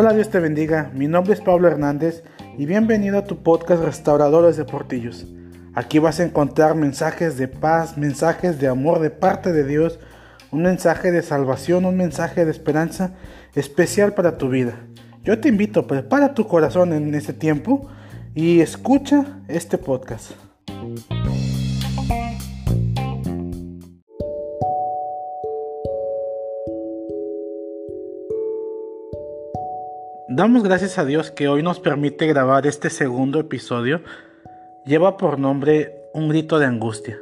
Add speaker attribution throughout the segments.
Speaker 1: Hola, Dios te bendiga. Mi nombre es Pablo Hernández y bienvenido a tu podcast Restauradores de Portillos. Aquí vas a encontrar mensajes de paz, mensajes de amor de parte de Dios, un mensaje de salvación, un mensaje de esperanza especial para tu vida. Yo te invito, prepara tu corazón en este tiempo y escucha este podcast. Damos gracias a Dios que hoy nos permite grabar este segundo episodio. Lleva por nombre Un grito de angustia.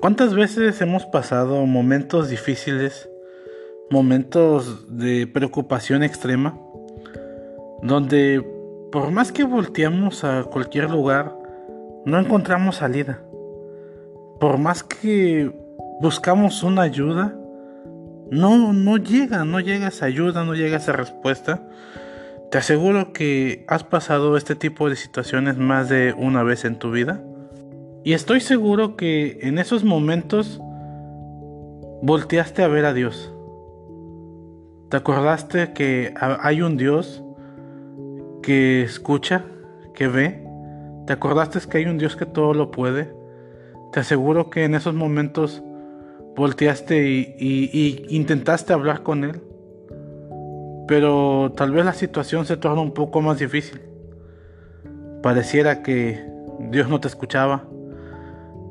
Speaker 1: ¿Cuántas veces hemos pasado momentos difíciles, momentos de preocupación extrema, donde por más que volteamos a cualquier lugar, no encontramos salida? Por más que buscamos una ayuda, no, no llega, no llega esa ayuda, no llega esa respuesta. Te aseguro que has pasado este tipo de situaciones más de una vez en tu vida. Y estoy seguro que en esos momentos volteaste a ver a Dios. Te acordaste que hay un Dios que escucha, que ve. Te acordaste que hay un Dios que todo lo puede. Te aseguro que en esos momentos volteaste y, intentaste hablar con él, pero tal vez la situación se torna un poco más difícil. Pareciera que Dios no te escuchaba,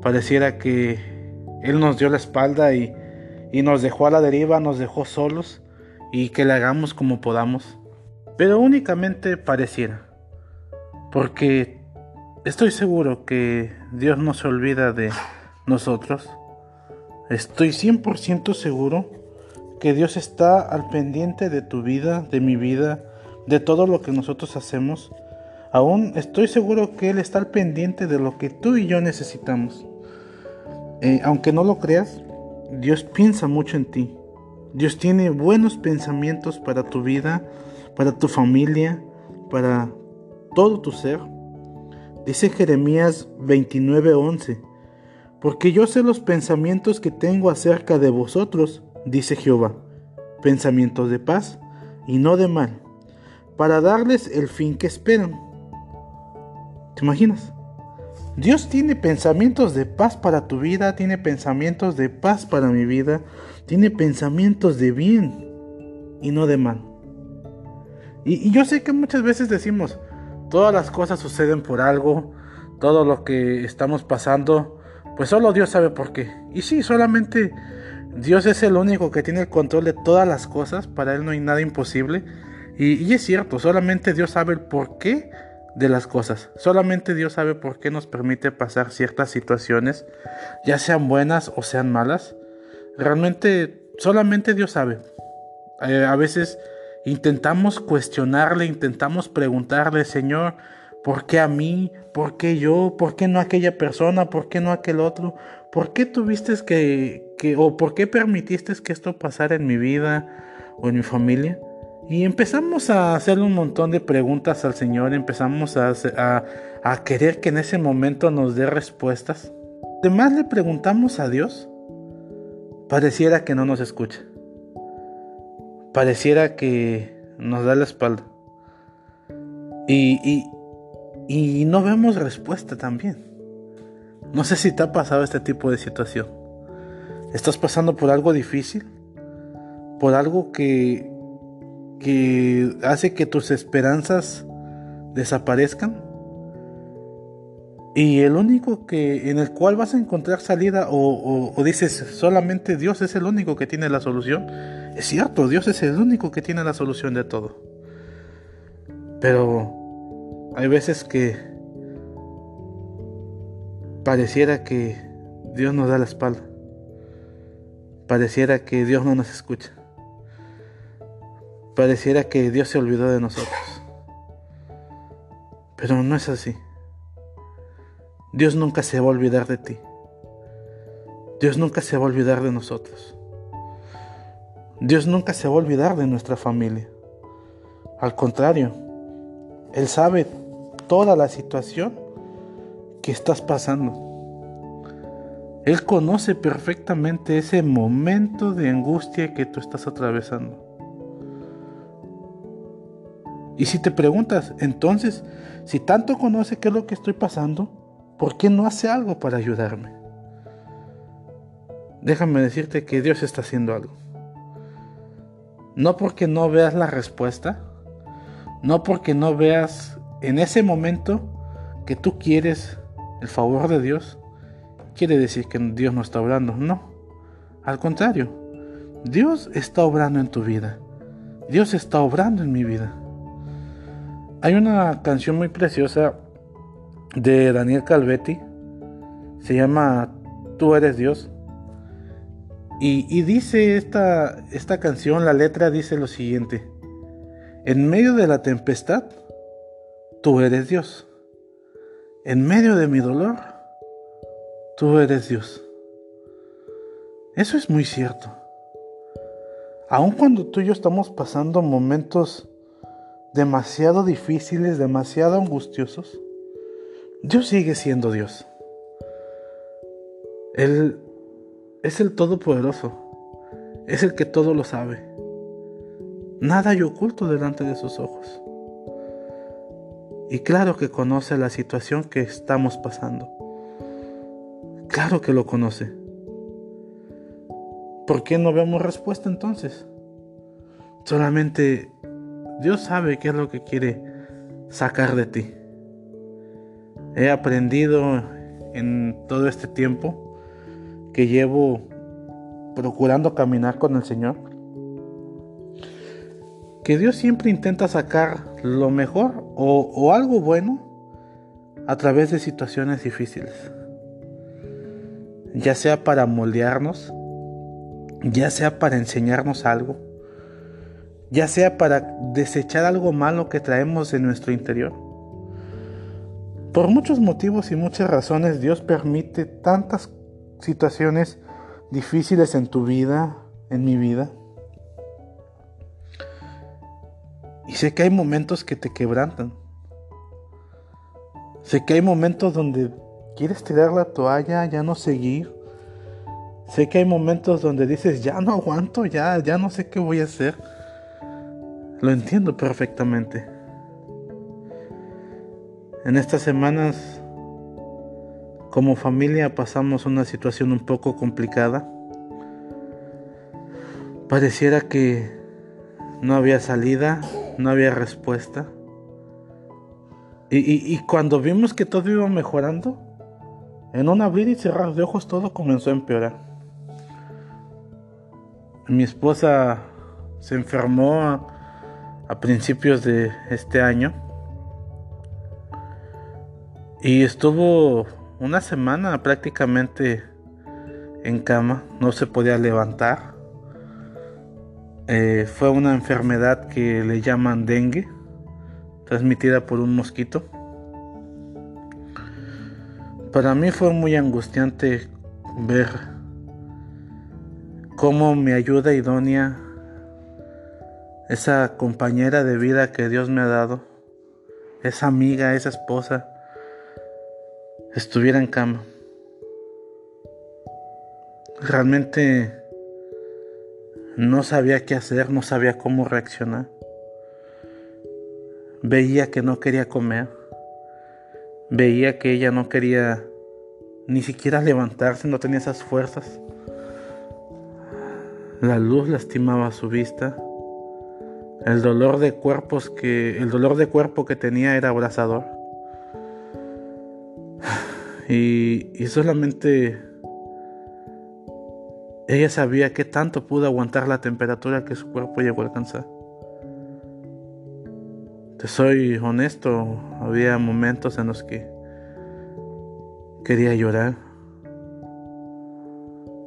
Speaker 1: pareciera que Él nos dio la espalda y, y nos dejó a la deriva, nos dejó solos y que le hagamos como podamos. Pero únicamente pareciera, porque estoy seguro que Dios no se olvida de nosotros. Estoy 100% seguro que Dios está al pendiente de tu vida, de mi vida, de todo lo que nosotros hacemos. Aún estoy seguro que Él está al pendiente de lo que tú y yo necesitamos. Eh, aunque no lo creas, Dios piensa mucho en ti. Dios tiene buenos pensamientos para tu vida, para tu familia, para todo tu ser. Dice Jeremías 29:11 porque yo sé los pensamientos que tengo acerca de vosotros, dice Jehová, pensamientos de paz y no de mal, para darles el fin que esperan. ¿Te imaginas? Dios tiene pensamientos de paz para tu vida, tiene pensamientos de paz para mi vida, tiene pensamientos de bien y no de mal. Y, y yo sé que muchas veces decimos, todas las cosas suceden por algo, todo lo que estamos pasando pues solo Dios sabe por qué. Y sí, solamente Dios es el único que tiene el control de todas las cosas, para Él no hay nada imposible. Y, es cierto, solamente Dios sabe el porqué de las cosas. Solamente Dios sabe por qué nos permite pasar ciertas situaciones, ya sean buenas o sean malas. Realmente solamente Dios sabe. Eh, a veces intentamos cuestionarle, intentamos preguntarle, Señor, ¿Por qué a mí? ¿Por qué yo? ¿Por qué no aquella persona? ¿Por qué no aquel otro? ¿Por qué tuviste que, que, o por qué permitiste que esto pasara en mi vida o en mi familia? Y empezamos a hacerle un montón de preguntas al Señor, empezamos a, a, a querer que en ese momento nos dé respuestas. Además le preguntamos a Dios, pareciera que no nos escucha. Pareciera que nos da la espalda. Y, y, y no vemos respuesta también. No sé si te ha pasado este tipo de situación. ¿Estás pasando por algo difícil? ¿Por algo que, que hace que tus esperanzas desaparezcan? Y el único que en el cual vas a encontrar salida o, o, dices solamente Dios es el único que tiene la solución. Es cierto, Dios es el único que tiene la solución de todo. Pero hay veces que pareciera que Dios nos da la espalda. Pareciera que Dios no nos escucha. Pareciera que Dios se olvidó de nosotros. Pero no es así. Dios nunca se va a olvidar de ti. Dios nunca se va a olvidar de nosotros. Dios nunca se va a olvidar de nuestra familia. Al contrario, Él sabe toda la situación que estás pasando. Él conoce perfectamente ese momento de angustia que tú estás atravesando. Y si te preguntas, entonces, si tanto conoce qué es lo que estoy pasando, ¿por qué no hace algo para ayudarme? Déjame decirte que Dios está haciendo algo. No porque no veas la respuesta, no porque no veas en ese momento que tú quieres el favor de Dios, quiere decir que Dios no está obrando. No, al contrario, Dios está obrando en tu vida. Dios está obrando en mi vida. Hay una canción muy preciosa de Daniel Calvetti, se llama Tú eres Dios. Y, dice esta, esta canción, la letra dice lo siguiente, en medio de la tempestad, tú eres Dios. En medio de mi dolor, tú eres Dios. Eso es muy cierto. Aun cuando tú y yo estamos pasando momentos demasiado difíciles, demasiado angustiosos, Dios sigue siendo Dios. Él es el Todopoderoso, es el que todo lo sabe. Nada hay oculto delante de sus ojos. Y claro que conoce la situación que estamos pasando. Claro que lo conoce. ¿Por qué no vemos respuesta entonces? Solamente Dios sabe qué es lo que quiere sacar de ti. He aprendido en todo este tiempo que llevo procurando caminar con el Señor que Dios siempre intenta sacar lo mejor o, algo bueno a través de situaciones difíciles. Ya sea para moldearnos, ya sea para enseñarnos algo ya sea para desechar algo malo que traemos en nuestro interior. Por muchos motivos y muchas razones Dios permite tantas situaciones difíciles en tu vida, en mi vida. Y sé que hay momentos que te quebrantan. Sé que hay momentos donde quieres tirar la toalla, ya no seguir. Sé que hay momentos donde dices, ya no aguanto, ya, ya no sé qué voy a hacer. Lo entiendo perfectamente. En estas semanas, como familia, pasamos una situación un poco complicada. Pareciera que no había salida, no había respuesta. Y, cuando vimos que todo iba mejorando, en un abrir y cerrar de ojos todo comenzó a empeorar. Mi esposa se enfermó a principios de este año. Y estuvo una semana prácticamente en cama, no se podía levantar. Eh, fue una enfermedad que le llaman dengue, transmitida por un mosquito. Para mí fue muy angustiante ver cómo mi ayuda idónea esa compañera de vida que Dios me ha dado, esa amiga, esa esposa, estuviera en cama. Realmente no sabía qué hacer, no sabía cómo reaccionar. Veía que no quería comer. Veía que ella no quería ni siquiera levantarse, no tenía esas fuerzas. La luz lastimaba su vista. El dolor de cuerpos que el dolor de cuerpo que tenía era abrasador. Y, y solamente ella sabía que tanto pudo aguantar la temperatura que su cuerpo llegó a alcanzar. Te soy honesto, había momentos en los que quería llorar.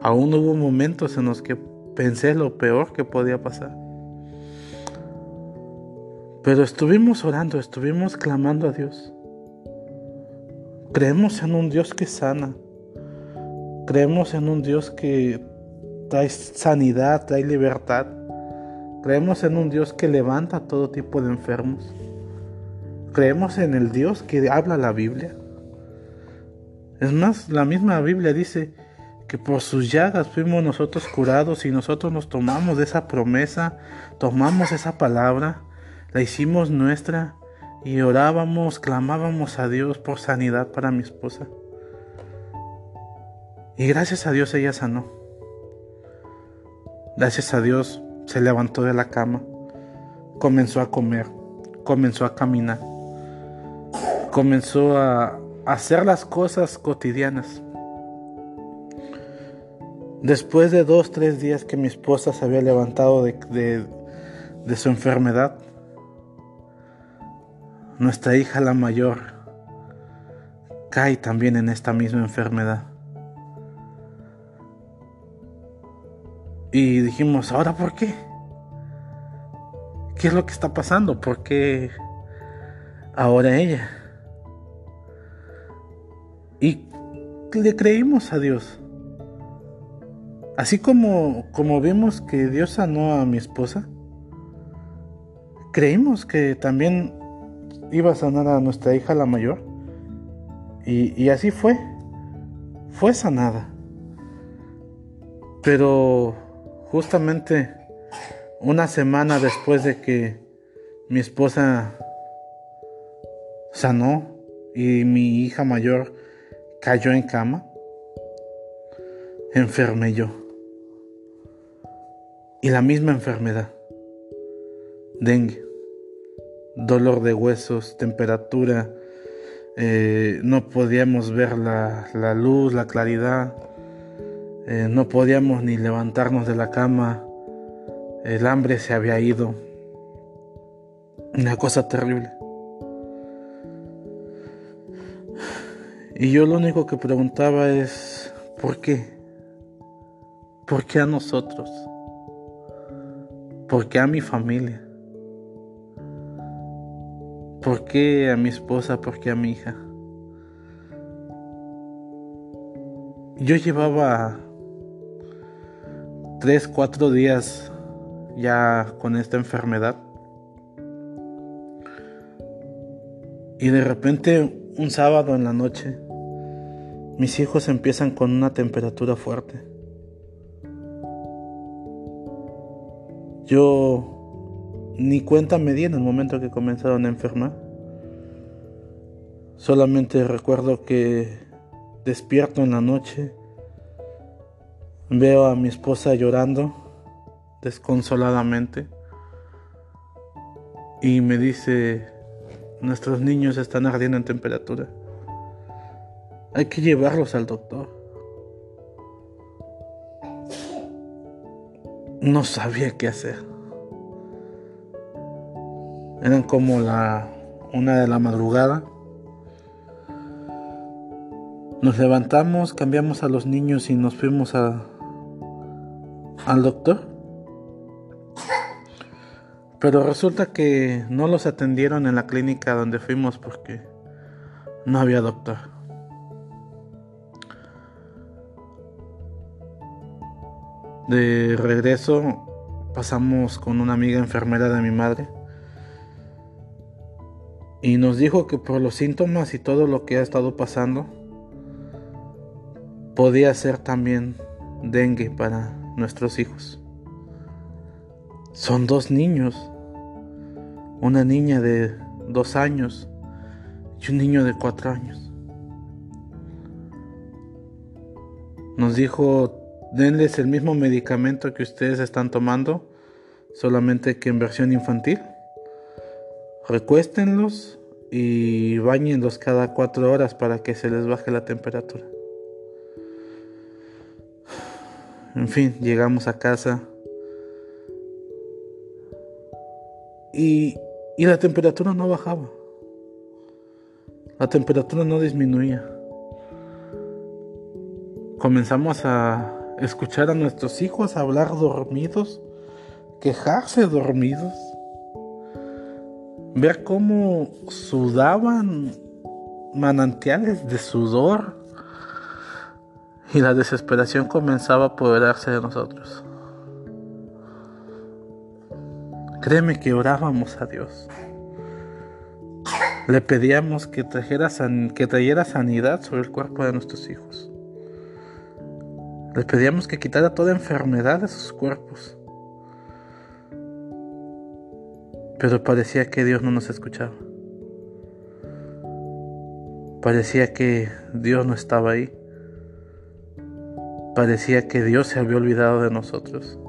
Speaker 1: Aún hubo momentos en los que pensé lo peor que podía pasar. Pero estuvimos orando, estuvimos clamando a Dios. Creemos en un Dios que sana. Creemos en un Dios que trae sanidad, trae libertad. Creemos en un Dios que levanta todo tipo de enfermos. Creemos en el Dios que habla la Biblia. Es más, la misma Biblia dice que por sus llagas fuimos nosotros curados y nosotros nos tomamos de esa promesa, tomamos esa palabra, la hicimos nuestra y orábamos, clamábamos a Dios por sanidad para mi esposa. Y gracias a Dios ella sanó. Gracias a Dios se levantó de la cama, comenzó a comer, comenzó a caminar, comenzó a hacer las cosas cotidianas. Después de dos, tres días que mi esposa se había levantado de, de su enfermedad, nuestra hija la mayor cae también en esta misma enfermedad. Y dijimos, ¿ahora por qué? ¿Qué es lo que está pasando? ¿Por qué ahora ella? Y le creímos a Dios. Así como, como vimos que Dios sanó a mi esposa, creímos que también iba a sanar a nuestra hija la mayor. Y, y así fue. Fue sanada. Pero justamente una semana después de que mi esposa sanó y mi hija mayor cayó en cama, enfermé yo y la misma enfermedad. Dengue, dolor de huesos, temperatura, eh, no podíamos ver la, luz, la claridad, eh, no podíamos ni levantarnos de la cama, el hambre se había ido, una cosa terrible. Y yo lo único que preguntaba es, ¿por qué? ¿Por qué a nosotros? ¿Por qué a mi familia? ¿Por qué a mi esposa? ¿Por qué a mi hija? Yo llevaba tres, cuatro días ya con esta enfermedad. Y de repente, un sábado en la noche, mis hijos empiezan con una temperatura fuerte. Yo ni cuenta me di en el momento que comenzaron a enfermar. Solamente recuerdo que despierto en la noche, veo a mi esposa llorando desconsoladamente y me dice, nuestros niños están ardiendo en temperatura. Hay que llevarlos al doctor. no sabía qué hacer. Eran como la una de la madrugada. Nos levantamos, cambiamos a los niños y nos fuimos a al doctor. Pero resulta que no los atendieron en la clínica donde fuimos porque no había doctor. De regreso pasamos con una amiga enfermera de mi madre y nos dijo que por los síntomas y todo lo que ha estado pasando podía ser también dengue para nuestros hijos. Son dos niños, una niña de dos años y un niño de cuatro años. Nos dijo denles el mismo medicamento que ustedes están tomando, solamente que en versión infantil. Recuéstenlos y bañenlos cada cuatro horas para que se les baje la temperatura. En fin, llegamos a casa y, y la temperatura no bajaba. La temperatura no disminuía. Comenzamos a escuchar a nuestros hijos hablar dormidos, quejarse dormidos, ver cómo sudaban manantiales de sudor y la desesperación comenzaba a apoderarse de nosotros. Créeme que orábamos a Dios. Le pedíamos que trajera, que trayera sanidad sobre el cuerpo de nuestros hijos. Le pedíamos que quitara toda enfermedad de sus cuerpos. Pero parecía que Dios no nos escuchaba. Parecía que Dios no estaba ahí. Parecía que Dios se había olvidado de nosotros.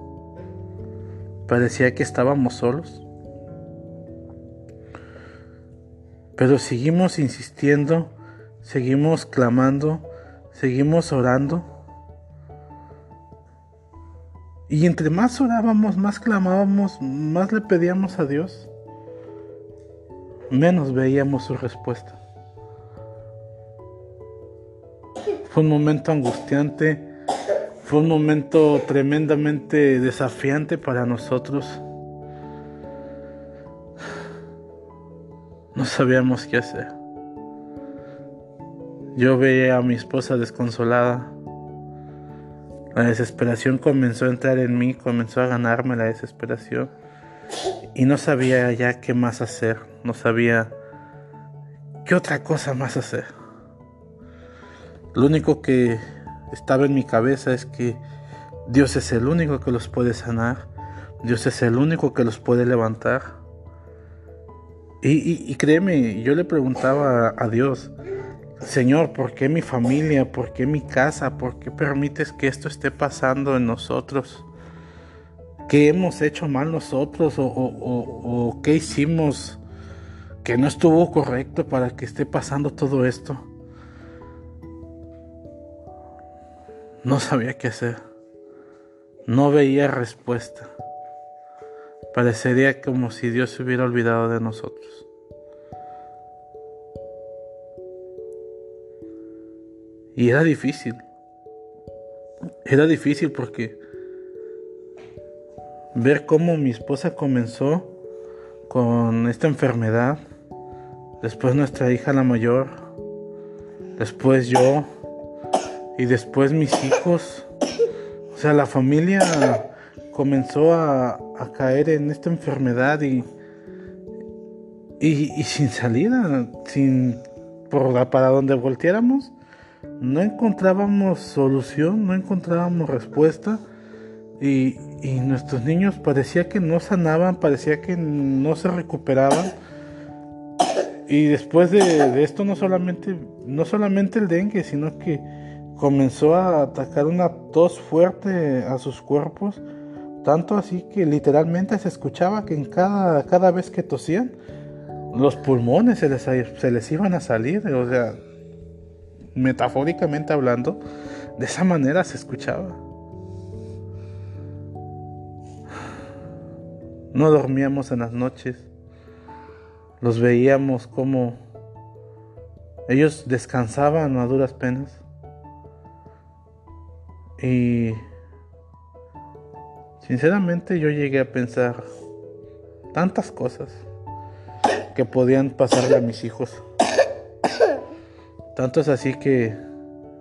Speaker 1: Parecía que estábamos solos. Pero seguimos insistiendo, seguimos clamando, seguimos orando. Y entre más orábamos, más clamábamos, más le pedíamos a Dios, menos veíamos su respuesta. Fue un momento angustiante, fue un momento tremendamente desafiante para nosotros. No sabíamos qué hacer. Yo veía a mi esposa desconsolada. La desesperación comenzó a entrar en mí, comenzó a ganarme la desesperación. Y no sabía ya qué más hacer, no sabía qué otra cosa más hacer. Lo único que estaba en mi cabeza es que Dios es el único que los puede sanar, Dios es el único que los puede levantar. Y, créeme, yo le preguntaba a Dios, Señor, ¿por qué mi familia? ¿Por qué mi casa? ¿Por qué permites que esto esté pasando en nosotros? ¿Qué hemos hecho mal nosotros? ¿O, o qué hicimos que no estuvo correcto para que esté pasando todo esto? No sabía qué hacer. No veía respuesta. Parecería como si Dios se hubiera olvidado de nosotros. Y era difícil. Era difícil porque ver cómo mi esposa comenzó con esta enfermedad, después nuestra hija la mayor, después yo y después mis hijos. O sea, la familia comenzó a, caer en esta enfermedad y, y, sin salida, sin por para donde volteáramos, no encontrábamos solución, no encontrábamos respuesta y, y nuestros niños parecía que no sanaban, parecía que no se recuperaban. Y después de, de, esto no solamente, no solamente el dengue, sino que comenzó a atacar una tos fuerte a sus cuerpos tanto así que literalmente se escuchaba que en cada, cada vez que tosían, los pulmones se les, se les iban a salir. O sea, metafóricamente hablando, de esa manera se escuchaba. No dormíamos en las noches. Los veíamos como ellos descansaban a duras penas. Y Sinceramente yo llegué a pensar tantas cosas que podían pasarle a mis hijos. Tanto es así que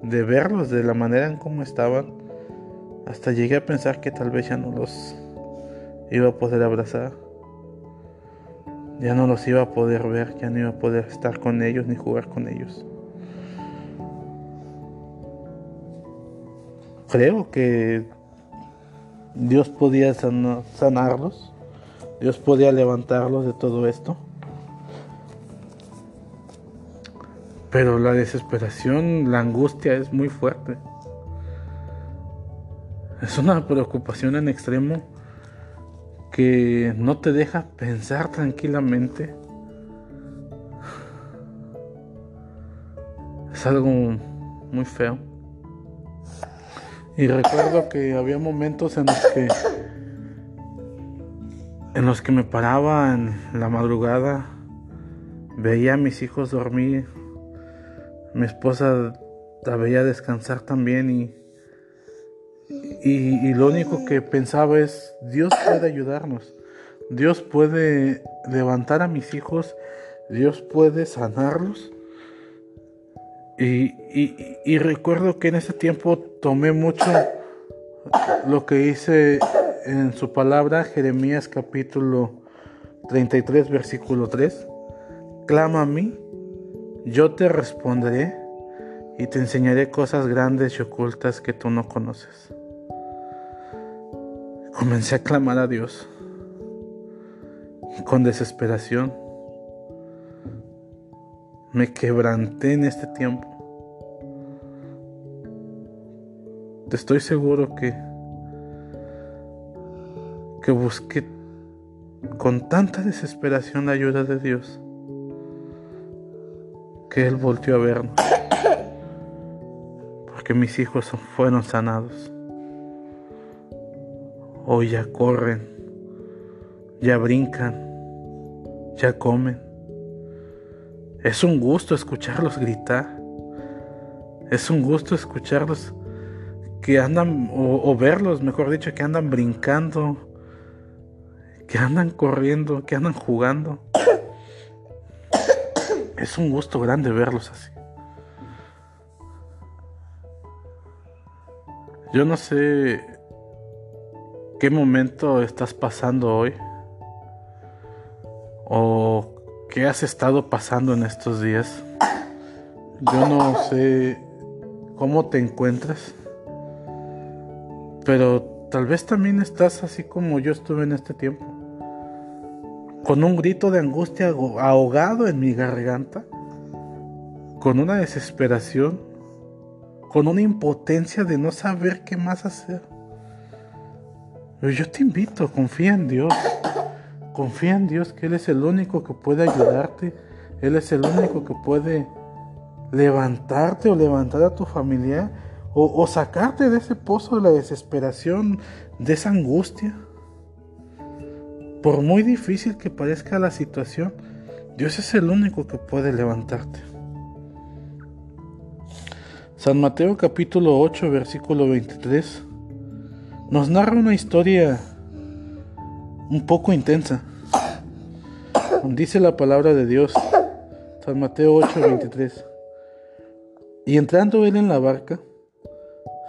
Speaker 1: de verlos de la manera en cómo estaban, hasta llegué a pensar que tal vez ya no los iba a poder abrazar. Ya no los iba a poder ver, ya no iba a poder estar con ellos ni jugar con ellos. Creo que Dios podía sanarlos, Dios podía levantarlos de todo esto. Pero la desesperación, la angustia es muy fuerte. Es una preocupación en extremo que no te deja pensar tranquilamente. Es algo muy feo. Y recuerdo que había momentos en los que en los que me paraba en la madrugada, veía a mis hijos dormir, mi esposa la veía descansar también y, y, y lo único que pensaba es, Dios puede ayudarnos, Dios puede levantar a mis hijos, Dios puede sanarlos y, recuerdo que en ese tiempo tomé mucho lo que hice en su palabra, Jeremías capítulo 33, versículo 3. Clama a mí, yo te responderé y te enseñaré cosas grandes y ocultas que tú no conoces. Comencé a clamar a Dios con desesperación. Me quebranté en este tiempo. Estoy seguro que que busqué con tanta desesperación la ayuda de Dios que Él volvió a vernos porque mis hijos fueron sanados. Hoy ya corren, ya brincan, ya comen. Es un gusto escucharlos gritar. Es un gusto escucharlos que andan, o, verlos, mejor dicho, que andan brincando, que andan corriendo, que andan jugando. Es un gusto grande verlos así. Yo no sé qué momento estás pasando hoy o qué has estado pasando en estos días. Yo no sé cómo te encuentras, pero tal vez también estás así como yo estuve en este tiempo, con un grito de angustia ahogado en mi garganta, con una desesperación, con una impotencia de no saber qué más hacer. Pero yo te invito, confía en Dios. Confía en Dios que Él es el único que puede ayudarte. Él es el único que puede levantarte o levantar a tu familia o, sacarte de ese pozo de la desesperación, de esa angustia. Por muy difícil que parezca la situación, Dios es el único que puede levantarte. San Mateo capítulo 8 versículo 23 nos narra una historia un poco intensa. Dice la palabra de Dios, San Mateo 8:23. Y entrando él en la barca,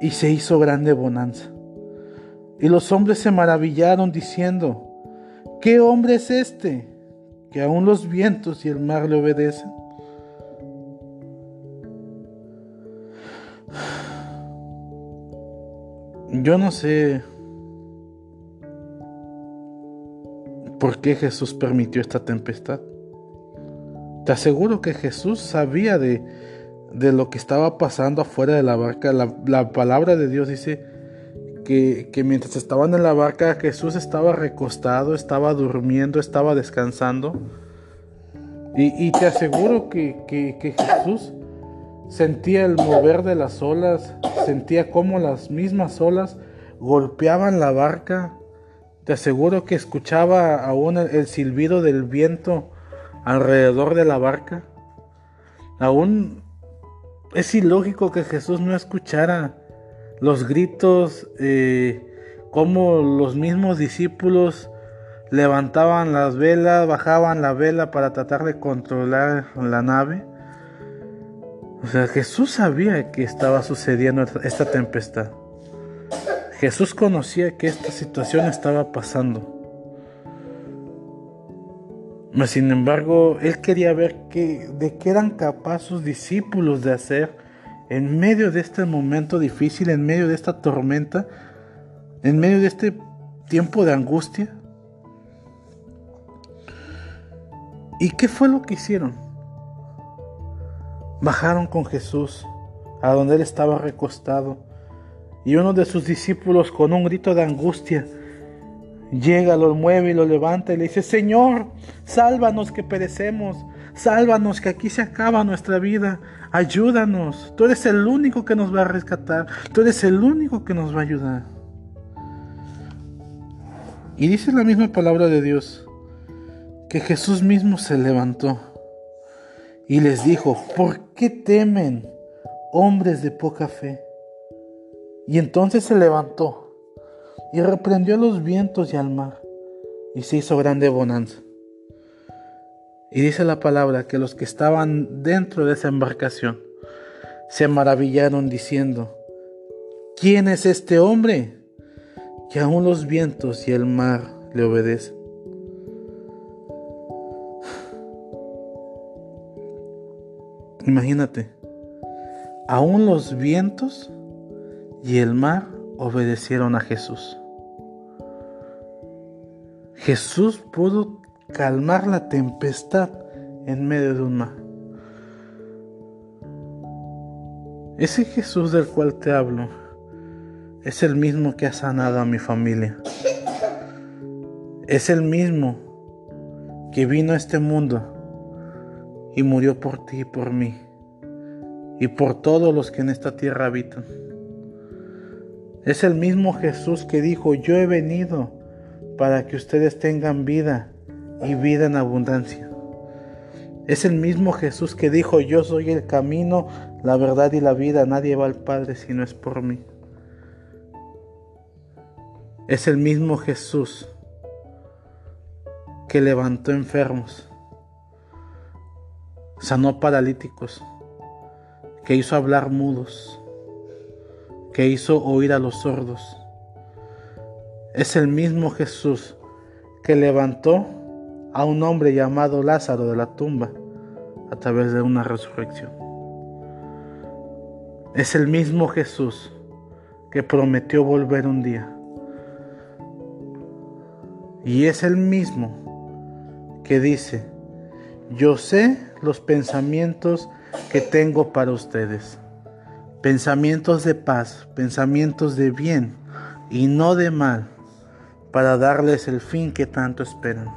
Speaker 1: y se hizo grande bonanza. Y los hombres se maravillaron diciendo, ¿qué hombre es este que aún los vientos y el mar le obedecen? Yo no sé por qué Jesús permitió esta tempestad. Te aseguro que Jesús sabía de, lo que estaba pasando afuera de la barca. La, palabra de Dios dice que, mientras estaban en la barca Jesús estaba recostado, estaba durmiendo, estaba descansando. Y, te aseguro que, que Jesús sentía el mover de las olas, sentía cómo las mismas olas golpeaban la barca. Te aseguro que escuchaba aún el, silbido del viento alrededor de la barca. Aún es ilógico que Jesús no escuchara los gritos, eh, como los mismos discípulos levantaban las velas, bajaban la vela para tratar de controlar la nave. O sea, Jesús sabía que estaba sucediendo esta tempestad. Jesús conocía que esta situación estaba pasando. Mas sin embargo, él quería ver de qué eran capaces sus discípulos de hacer en medio de este momento difícil, en medio de esta tormenta, en medio de este tiempo de angustia. ¿Y qué fue lo que hicieron? Bajaron con Jesús a donde él estaba recostado y uno de sus discípulos con un grito de angustia llega, lo mueve y lo levanta y le dice, Señor, sálvanos que perecemos, sálvanos que aquí se acaba nuestra vida, ayúdanos, tú eres el único que nos va a rescatar, tú eres el único que nos va a ayudar. Y dice la misma palabra de Dios, que Jesús mismo se levantó y les dijo, ¿por qué temen, hombres de poca fe. Y entonces se levantó y reprendió a los vientos y al mar, y se hizo grande bonanza. Y dice la palabra que los que estaban dentro de esa embarcación se maravillaron diciendo, ¿quién es este hombre que aún los vientos y el mar le obedecen? Imagínate, aún los vientos y el mar obedecieron a Jesús. Jesús pudo calmar la tempestad en medio de un mar. Ese Jesús del cual te hablo es el mismo que ha sanado a mi familia. Es el mismo que vino a este mundo y murió por ti y por mí y por todos los que en esta tierra habitan. Es el mismo Jesús que dijo, yo he venido para que ustedes tengan vida y vida en abundancia. Es el mismo Jesús que dijo, yo soy el camino, la verdad y la vida, nadie va al Padre si no es por mí. Es el mismo Jesús que levantó enfermos, sanó paralíticos, que hizo hablar mudos, que hizo oír a los sordos. Es el mismo Jesús que levantó a un hombre llamado Lázaro de la tumba a través de una resurrección. Es el mismo Jesús que prometió volver un día. Y es el mismo que dice, yo sé los pensamientos que tengo para ustedes. Pensamientos de paz, pensamientos de bien y no de mal, para darles el fin que tanto esperan.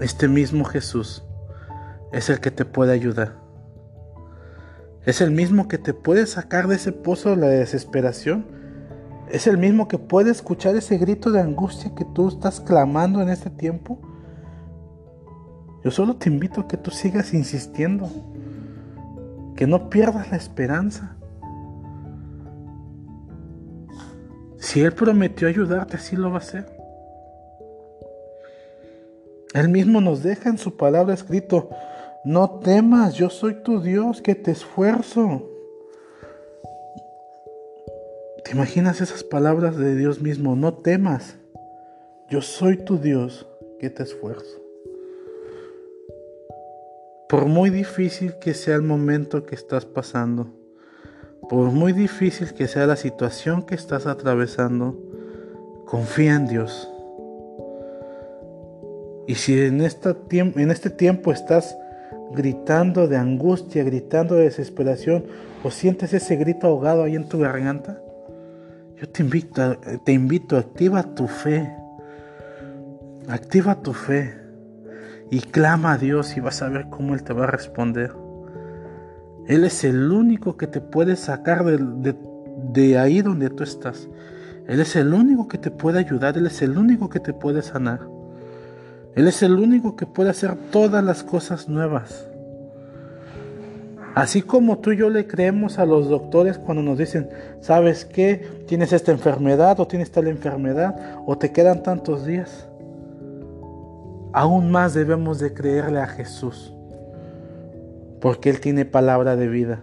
Speaker 1: Este mismo Jesús es el que te puede ayudar. Es el mismo que te puede sacar de ese pozo de la desesperación. Es el mismo que puede escuchar ese grito de angustia que tú estás clamando en este tiempo. Yo solo te invito a que tú sigas insistiendo. Que no pierdas la esperanza. Si Él prometió ayudarte, así lo va a hacer. Él mismo nos deja en su palabra escrito, no temas, yo soy tu Dios que te esfuerzo. ¿Te imaginas esas palabras de Dios mismo? No temas, yo soy tu Dios que te esfuerzo. Por muy difícil que sea el momento que estás pasando, por muy difícil que sea la situación que estás atravesando, confía en Dios. Y si en, este tiempo estás gritando de angustia, gritando de desesperación, o sientes ese grito ahogado ahí en tu garganta, yo te invito, te invito, activa tu fe. Activa tu fe y clama a Dios y vas a ver cómo Él te va a responder. Él es el único que te puede sacar de, ahí donde tú estás. Él es el único que te puede ayudar, Él es el único que te puede sanar. Él es el único que puede hacer todas las cosas nuevas. Así como tú y yo le creemos a los doctores cuando nos dicen, ¿sabes qué? Tienes esta enfermedad o tienes tal enfermedad o te quedan tantos días. Aún más debemos de creerle a Jesús, porque Él tiene palabra de vida,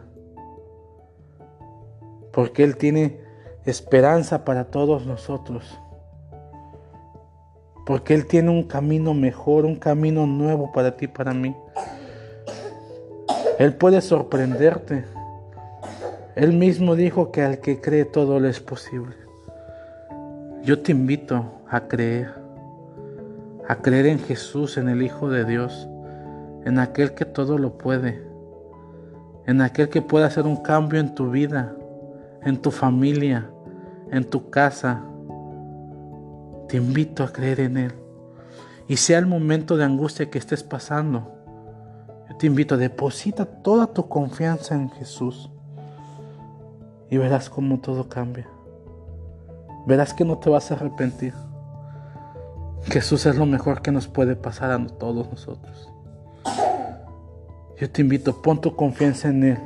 Speaker 1: porque Él tiene esperanza para todos nosotros porque Él tiene un camino mejor, un camino nuevo para ti, para mí. Él puede sorprenderte. Él mismo dijo que al que cree todo le es posible. Yo te invito a creer, a creer en Jesús, en el Hijo de Dios, en aquel que todo lo puede, en aquel que puede hacer un cambio en tu vida, en tu familia, en tu casa, te invito a creer en Él. Y sea el momento de angustia que estés pasando, yo te invito a deposita toda tu confianza en Jesús. Y verás cómo todo cambia. Verás que no te vas a arrepentir. Jesús es lo mejor que nos puede pasar a todos nosotros. Yo te invito, pon tu confianza en Él.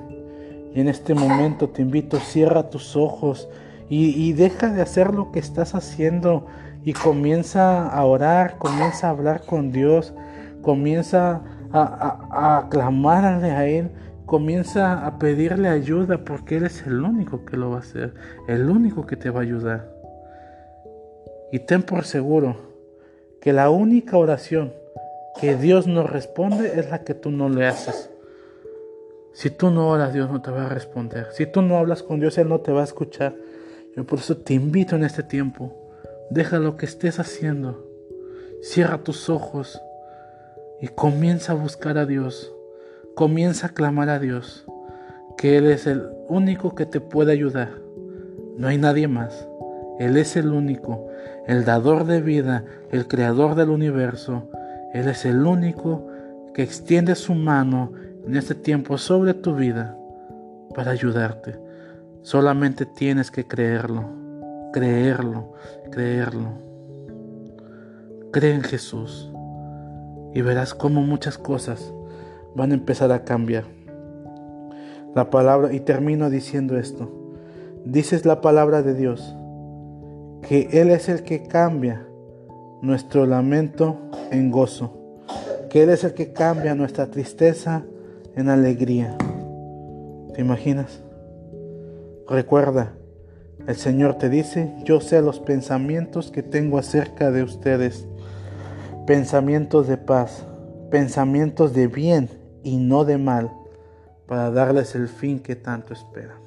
Speaker 1: Y en este momento te invito, cierra tus ojos y, deja de hacer lo que estás haciendo y comienza a orar, comienza a hablar con Dios, comienza a, a, a clamarle a Él, comienza a pedirle ayuda porque Él es el único que lo va a hacer, el único que te va a ayudar. Y ten por seguro que la única oración que Dios nos responde es la que tú no le haces. Si tú no oras, Dios no te va a responder. Si tú no hablas con Dios, Él no te va a escuchar. Yo por eso te invito en este tiempo. Deja lo que estés haciendo. Cierra tus ojos y comienza a buscar a Dios. Comienza a clamar a Dios. Que Él es el único que te puede ayudar. No hay nadie más. Él es el único, el dador de vida, el creador del universo. Él es el único que extiende su mano en este tiempo sobre tu vida para ayudarte. Solamente tienes que creerlo, creerlo, creerlo. Cree en Jesús y verás cómo muchas cosas van a empezar a cambiar. La palabra, y termino diciendo esto, dices la palabra de Dios, que Él es el que cambia nuestro lamento en gozo, que Él es el que cambia nuestra tristeza en alegría. ¿Te imaginas? Recuerda, el Señor te dice, yo sé los pensamientos que tengo acerca de ustedes, pensamientos de paz, pensamientos de bien y no de mal, para darles el fin que tanto esperan.